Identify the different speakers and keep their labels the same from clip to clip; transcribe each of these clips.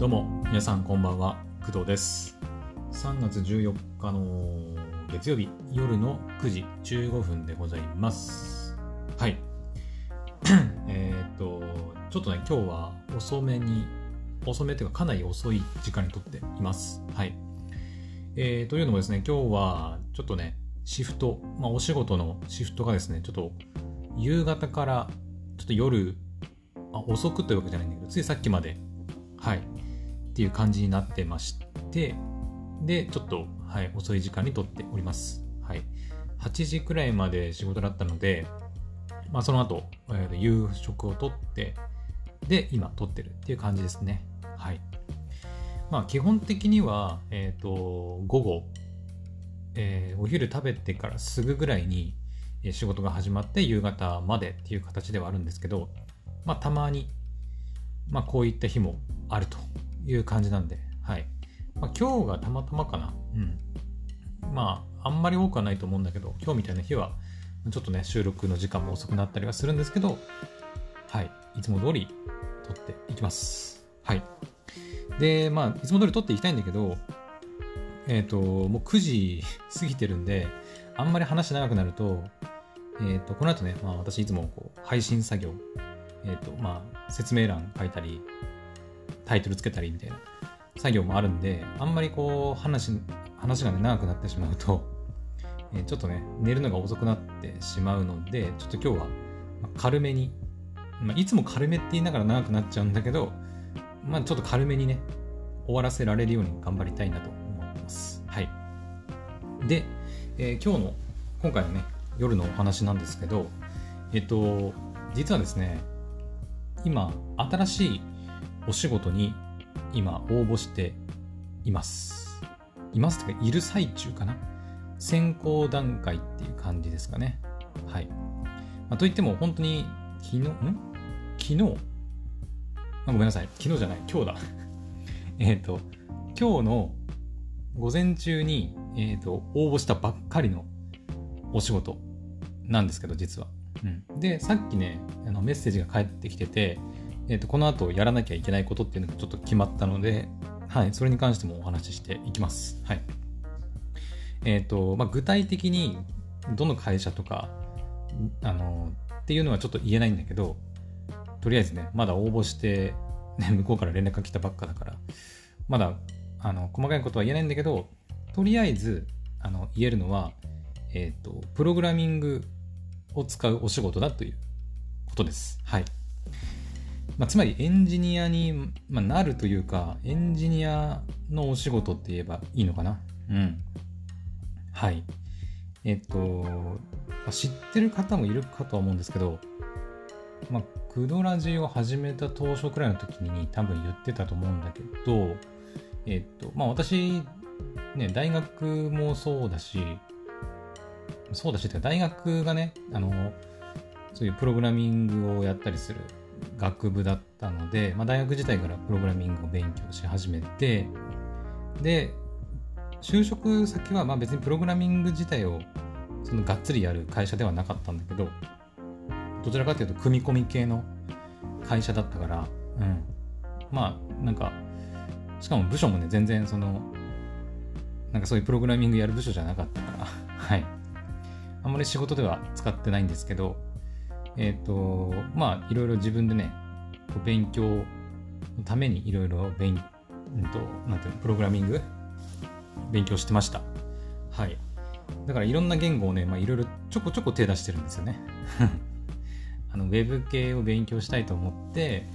Speaker 1: どうも皆さんこんばんは。工藤です。3月14日の月曜日夜の9時15分でございます。はい。えっとちょっとね今日は遅めに遅めというかかなり遅い時間にとっています。はい。えー、というのもですね今日はちょっとねシフト、まあ、お仕事のシフトがですねちょっと夕方からちょっと夜あ遅くというわけじゃないんだけどついさっきまで。はい。っていう感じになってましてでちょっと、はい、遅い時間に撮っております。はい。8時くらいまで仕事だったのでまあその後、えー、夕食をとってで今撮ってるっていう感じですね。はい。まあ基本的にはえっ、ー、と午後えー、お昼食べてからすぐぐらいに仕事が始まって夕方までっていう形ではあるんですけど、まあ、たまに、まあ、こういった日もあると。いう感じなんで、はい。まあ、今日がたまたまかな。うん。まあ、あんまり多くはないと思うんだけど、今日みたいな日は、ちょっとね、収録の時間も遅くなったりはするんですけど、はい。いつも通り撮っていきます。はい。で、まあ、いつも通り撮っていきたいんだけど、えっ、ー、と、もう9時過ぎてるんで、あんまり話長くなると、えっ、ー、と、この後ね、まあ私いつもこう配信作業、えっ、ー、と、まあ説明欄書いたり、タイトルつけたりみたいな作業もあるんで、あんまりこう話、話がね、長くなってしまうと、え、ちょっとね、寝るのが遅くなってしまうので、ちょっと今日は軽めに、まあ、いつも軽めって言いながら長くなっちゃうんだけど、まあちょっと軽めにね、終わらせられるように頑張りたいなと思ってます。はい。で、えー、今日の、今回のね、夜のお話なんですけど、えっと、実はですね、今、新しいお仕事に今応募しています。いますというか、いる最中かな。選考段階っていう感じですかね。はい。まあ、といっても、本当に昨日、ん？昨日？あごめんなさい。昨日じゃない。今日だ。えっと、今日の午前中に、えっ、ー、と、応募したばっかりのお仕事なんですけど、実は。うん、で、さっきね、あのメッセージが返ってきてて、えーと、この後やらなきゃいけないことっていうのがちょっと決まったので、はい、それに関してもお話ししていきます。はい。え、ー、と、まあ、具体的にどの会社とか、あの、っていうのはちょっと言えないんだけど、とりあえずね、まだ応募して、ね、向こうから連絡が来たばっかだから、まだ、あの、細かいことは言えないんだけど、とりあえず、あの、言えるのは、えっ、ー、と、プログラミングを使うお仕事だということです。はい。まあ、つまりエンジニアに、まあ、なるというか、エンジニアのお仕事って言えばいいのかな？うん。はい。えっと、まあ、知ってる方もいるかとは思うんですけど、まあ、クドラジを始めた当初くらいの時に多分言ってたと思うんだけど、えっと、まあ私、ね、大学もそうだし、そうだし、大学がね、あの、そういうプログラミングをやったりする学部だったので、まあ、大学時代からプログラミングを勉強し始めて、で、就職先はまあ別にプログラミング自体をそのがっつりやる会社ではなかったんだけど、どちらかというと組み込み系の会社だったから、うん。まあ、なんか、しかも部署もね、全然その、なんかそういうプログラミングやる部署じゃなかったから、はい。あんまり仕事では使ってないんですけど、えっ、ー、と、まあ、いろいろ自分でね、勉強のためにいろいろ勉、うんと、なんていうの、プログラミング勉強してました。はい。だからいろんな言語をね、まあ、いろいろちょこちょこ手出してるんですよね。あの、ウェブ系を勉強したいと思って、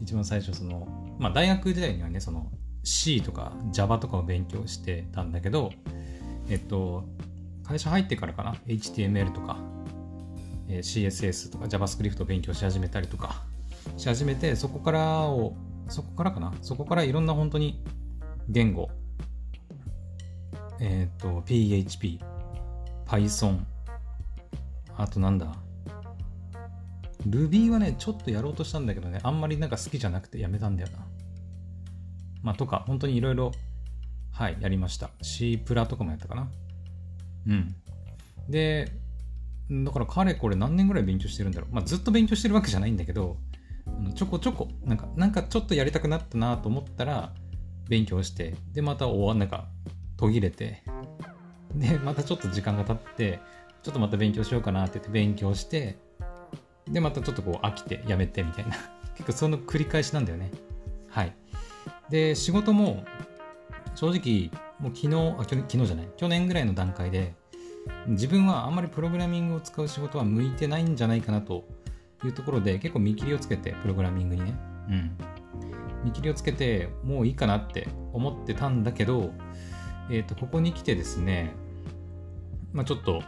Speaker 1: 一番最初その、まあ、大学時代にはね、その C とか Java とかを勉強してたんだけど、えっと、会社入ってからかな、HTML とか、え CSS とか JavaScript を勉強し始めたりとかし始めて、そこからを、そこからかな？そこからいろんな本当に言語、えっ、ー、と、PHP、Python、あとなんだ？Ruby はね、ちょっとやろうとしたんだけどね、あんまりなんか好きじゃなくてやめたんだよな。まあ、とか、本当にいろいろ、はい、やりました。C プラとかもやったかな。うん。で、だからかれこれ何年ぐらい勉強してるんだろう。まあ、ずっと勉強してるわけじゃないんだけど、ちょこちょこ、なんか、なんかちょっとやりたくなったなと思ったら、勉強して、で、また終わ、なんか、途切れて、で、またちょっと時間が経って、ちょっとまた勉強しようかなって言って勉強して、で、またちょっとこう飽きてやめてみたいな。結構その繰り返しなんだよね。はい。で、仕事も、正直、もう昨日、あ、去、昨日じゃない、去年ぐらいの段階で、自分はあんまりプログラミングを使う仕事は向いてないんじゃないかなというところで、結構見切りをつけて、プログラミングにね。うん。見切りをつけて、もういいかなって思ってたんだけど、えっ、ー、と、ここに来てですね、まあちょっと、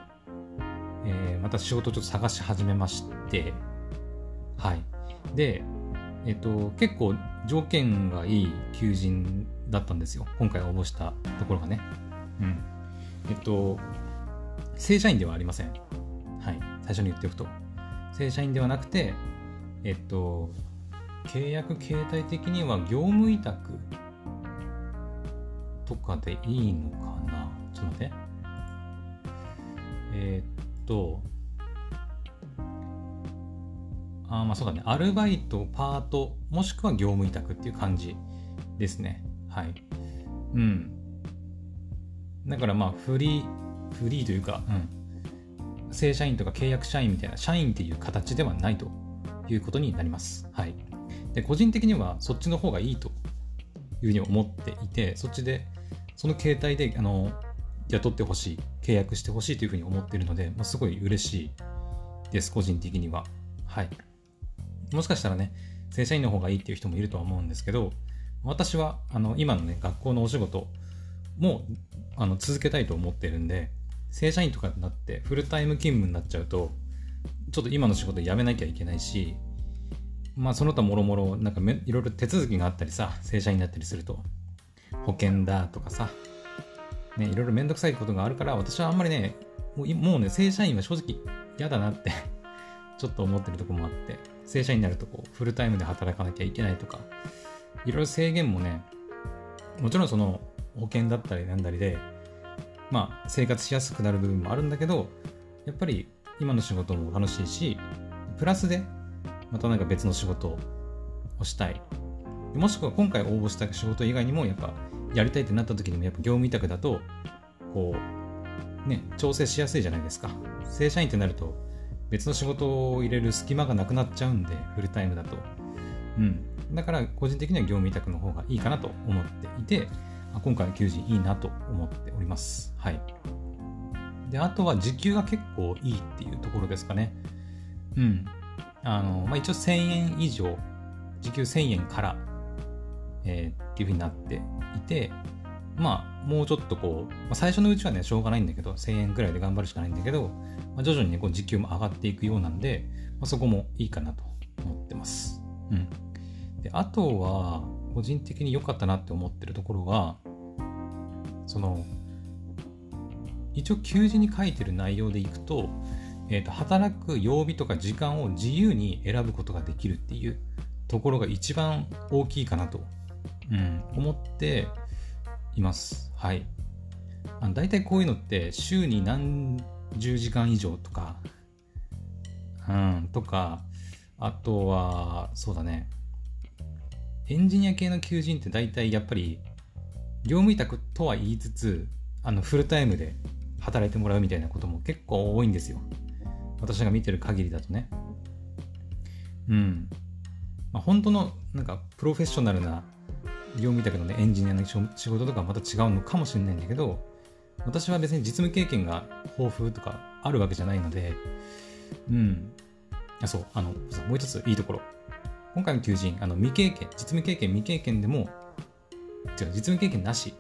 Speaker 1: えー、また仕事ちょっと探し始めまして、はい。で、えっ、ー、と、結構条件がいい求人だったんですよ。今回応募したところがね。うん。えっと、正社員ではありません。はい。最初に言っておくと。正社員ではなくて、えっと、契約形態的には業務委託とかでいいのかな？ちょっと待って。えー、っと、あまあそうだね。アルバイト、パート、もしくは業務委託っていう感じですね。はい。うん。だからまあフリー、フリーというか、うん。正社員とか契約社員みたいな社員っていう形ではないということになります。はい。で、個人的にはそっちの方がいいというふうに思っていて、そっちで、その形態で、あの、雇ってほしい、契約してほしいというふうに思っているので、まあ、すごい嬉しいです、個人的には。はい。もしかしたらね、正社員の方がいいっていう人もいるとは思うんですけど、私はあの今のね、学校のお仕事もうあの続けたいと思ってるんで、正社員とかになってフルタイム勤務になっちゃうと、ちょっと今の仕事辞めなきゃいけないし、まあその他もろもろなんかいろいろ手続きがあったりさ、正社員になったりすると、保険だとかさ、ね、いろいろめんどくさいことがあるから、私はあんまりね、もうもうね、正社員は正直嫌だなって ちょっと思ってるとこもあって、正社員になるとこうフルタイムで働かなきゃいけないとか、いろいろ制限もね、もちろんその保険だったりなんだりで、まあ生活しやすくなる部分もあるんだけど、やっぱり今の仕事も楽しいし、プラスでまたなんか別の仕事をしたい。もしくは今回応募した仕事以外にもやっぱやりたいってなった時にもやっぱ業務委託だと、こう、ね、調整しやすいじゃないですか。正社員ってなると別の仕事を入れる隙間がなくなっちゃうんで、フルタイムだと。うん。だから個人的には業務委託の方がいいかなと思っていて、今回の求人いいなと思っております。はい。で、あとは時給が結構いいっていうところですかね。うん。あの、まあ、一応1000円以上、時給1000円から、えー、っていうふうになっていて、まあ、もうちょっとこう、まあ、最初のうちはね、しょうがないんだけど、1000円くらいで頑張るしかないんだけど、まあ、徐々にね、こう時給も上がっていくようなんで、まあ、そこもいいかなと思ってます。うん。で、あとは、個人的に良かったなって思ってるところが、その、一応求人に書いてる内容でいくと、えーと、働く曜日とか時間を自由に選ぶことができるっていうところが一番大きいかなと、うん、思っています。はい。あの大体こういうのって週に何十時間以上とか、うん、とか、あとは、そうだね、エンジニア系の求人って大体やっぱり業務委託とは言いつつ、あのフルタイムで働いてもらうみたいなことも結構多いんですよ。私が見てる限りだとね。うん。まあ、本当のなんかプロフェッショナルな業務委託のね、エンジニアの仕事とかはまた違うのかもしれないんだけど、私は別に実務経験が豊富とかあるわけじゃないので、うん。あそう、あの、もう一ついいところ。今回の求人、あの未経験、実務経験、未経験でも、違う、実務経験なし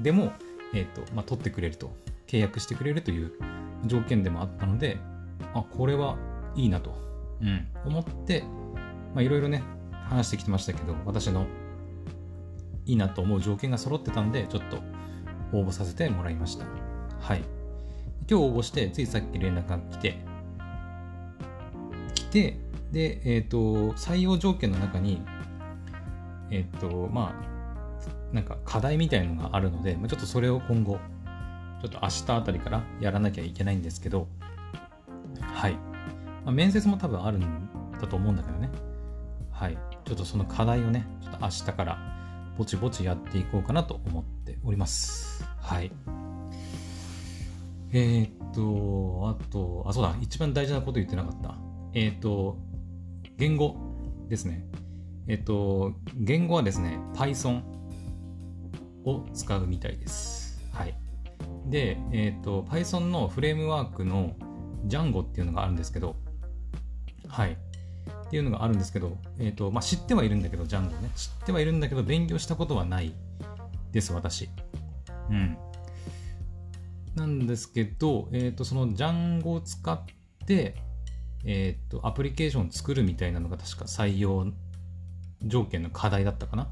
Speaker 1: でも、えっ、ー、と、まあ、取ってくれると、契約してくれるという条件でもあったので、あ、これはいいなと、うん、思って、まあ、いろいろね、話してきてましたけど、私のいいなと思う条件が揃ってたんで、ちょっと応募させてもらいました。はい。今日応募して、ついさっき連絡が来て、来て、で、えっ、ー、と、採用条件の中に、えっ、ー、と、まあ、なんか課題みたいのがあるので、まあ、ちょっとそれを今後、ちょっと明日あたりからやらなきゃいけないんですけど、はい。まあ、面接も多分あるんだと思うんだけどね。はい。ちょっとその課題をね、ちょっと明日からぼちぼちやっていこうかなと思っております。はい。えー、っと、あと、あ、そうだ、一番大事なこと言ってなかった。えー、っと、言語ですね。えっと、言語はですね、Python を使うみたいです。はい。で、えっと、Python のフレームワークの Django っていうのがあるんですけど、はい。っていうのがあるんですけど、えっと、まあ、知ってはいるんだけど、Django ね。知ってはいるんだけど、勉強したことはないです、私。うん。なんですけど、えっ、と、その Django を使って、えっ、と、アプリケーションを作るみたいなのが確か採用条件の課題だったかな。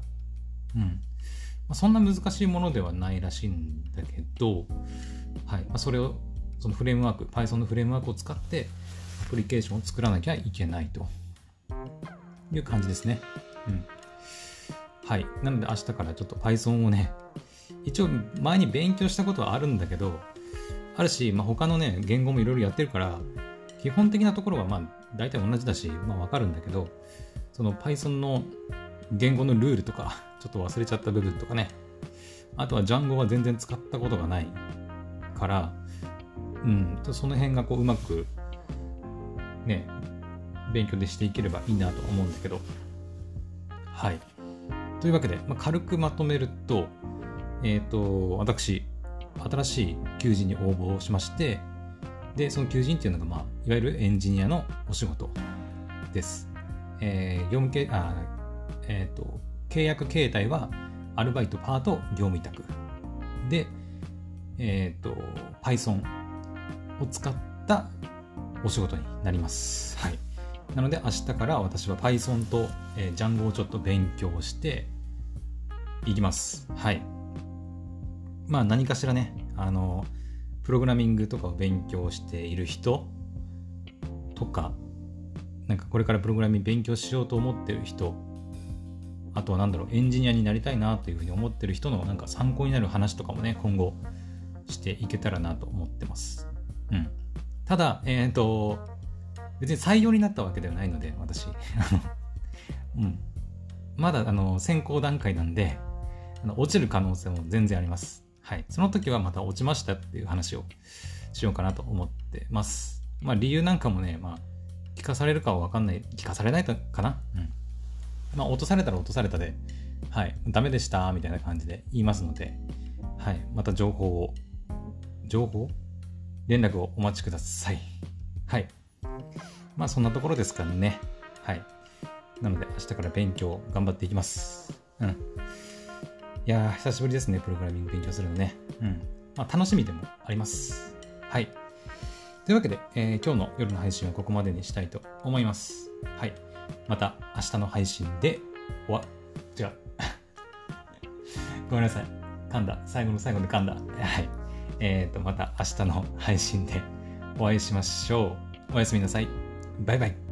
Speaker 1: うん。まあ、そんな難しいものではないらしいんだけど、はい。まあ、それを、そのフレームワーク、Python のフレームワークを使って、アプリケーションを作らなきゃいけないという感じですね。うん。はい。なので明日からちょっと Python をね、一応前に勉強したことはあるんだけど、あるし、まあ、他のね、言語もいろいろやってるから、基本的なところはまあ大体同じだし、まあわかるんだけど、その Python の言語のルールとか、ちょっと忘れちゃった部分とかね、あとは Django は全然使ったことがないから、うん、その辺がこううまくね、勉強でしていければいいなと思うんだけど、はい。というわけで、まあ、軽くまとめると、えっ、ー、と、私、新しい求人に応募しまして、で、その求人っていうのが、まあ、いわゆるエンジニアのお仕事です。えー、業務系、あ、えっ、ー、と、契約形態は、アルバイト、パート、業務委託。で、えっ、ー、と、Python を使ったお仕事になります。はい。なので、明日から私は Python と、えー、Django をちょっと勉強していきます。はい。まあ、何かしらね、あの、プログラミングとかを勉強している人とか、なんかこれからプログラミング勉強しようと思ってる人、あとは何だろう、エンジニアになりたいなというふうに思ってる人のなんか参考になる話とかもね、今後していけたらなと思ってます。うん。ただ、えっ、ー、と、別に採用になったわけではないので、私。うん。まだ、あの、選考段階なんで、あの落ちる可能性も全然あります。はい。その時はまた落ちましたっていう話をしようかなと思ってます。まあ理由なんかもね、まあ聞かされるかはわかんない、聞かされないかな？うん。まあ落とされたら落とされたで、はい、ダメでしたみたいな感じで言いますので、はい、また情報を、情報？連絡をお待ちください。はい。まあそんなところですかね。はい。なので明日から勉強頑張っていきます。うん。いやー、久しぶりですね、プログラミング勉強するのね。うん。まあ、楽しみでもあります。はい。というわけで、えー、今日の夜の配信はここまでにしたいと思います。はい。また明日の配信で、おわ、違う。ごめんなさい。噛んだ。最後の最後で噛んだ。はい。えっ、ー、と、また明日の配信でお会いしましょう。おやすみなさい。バイバイ。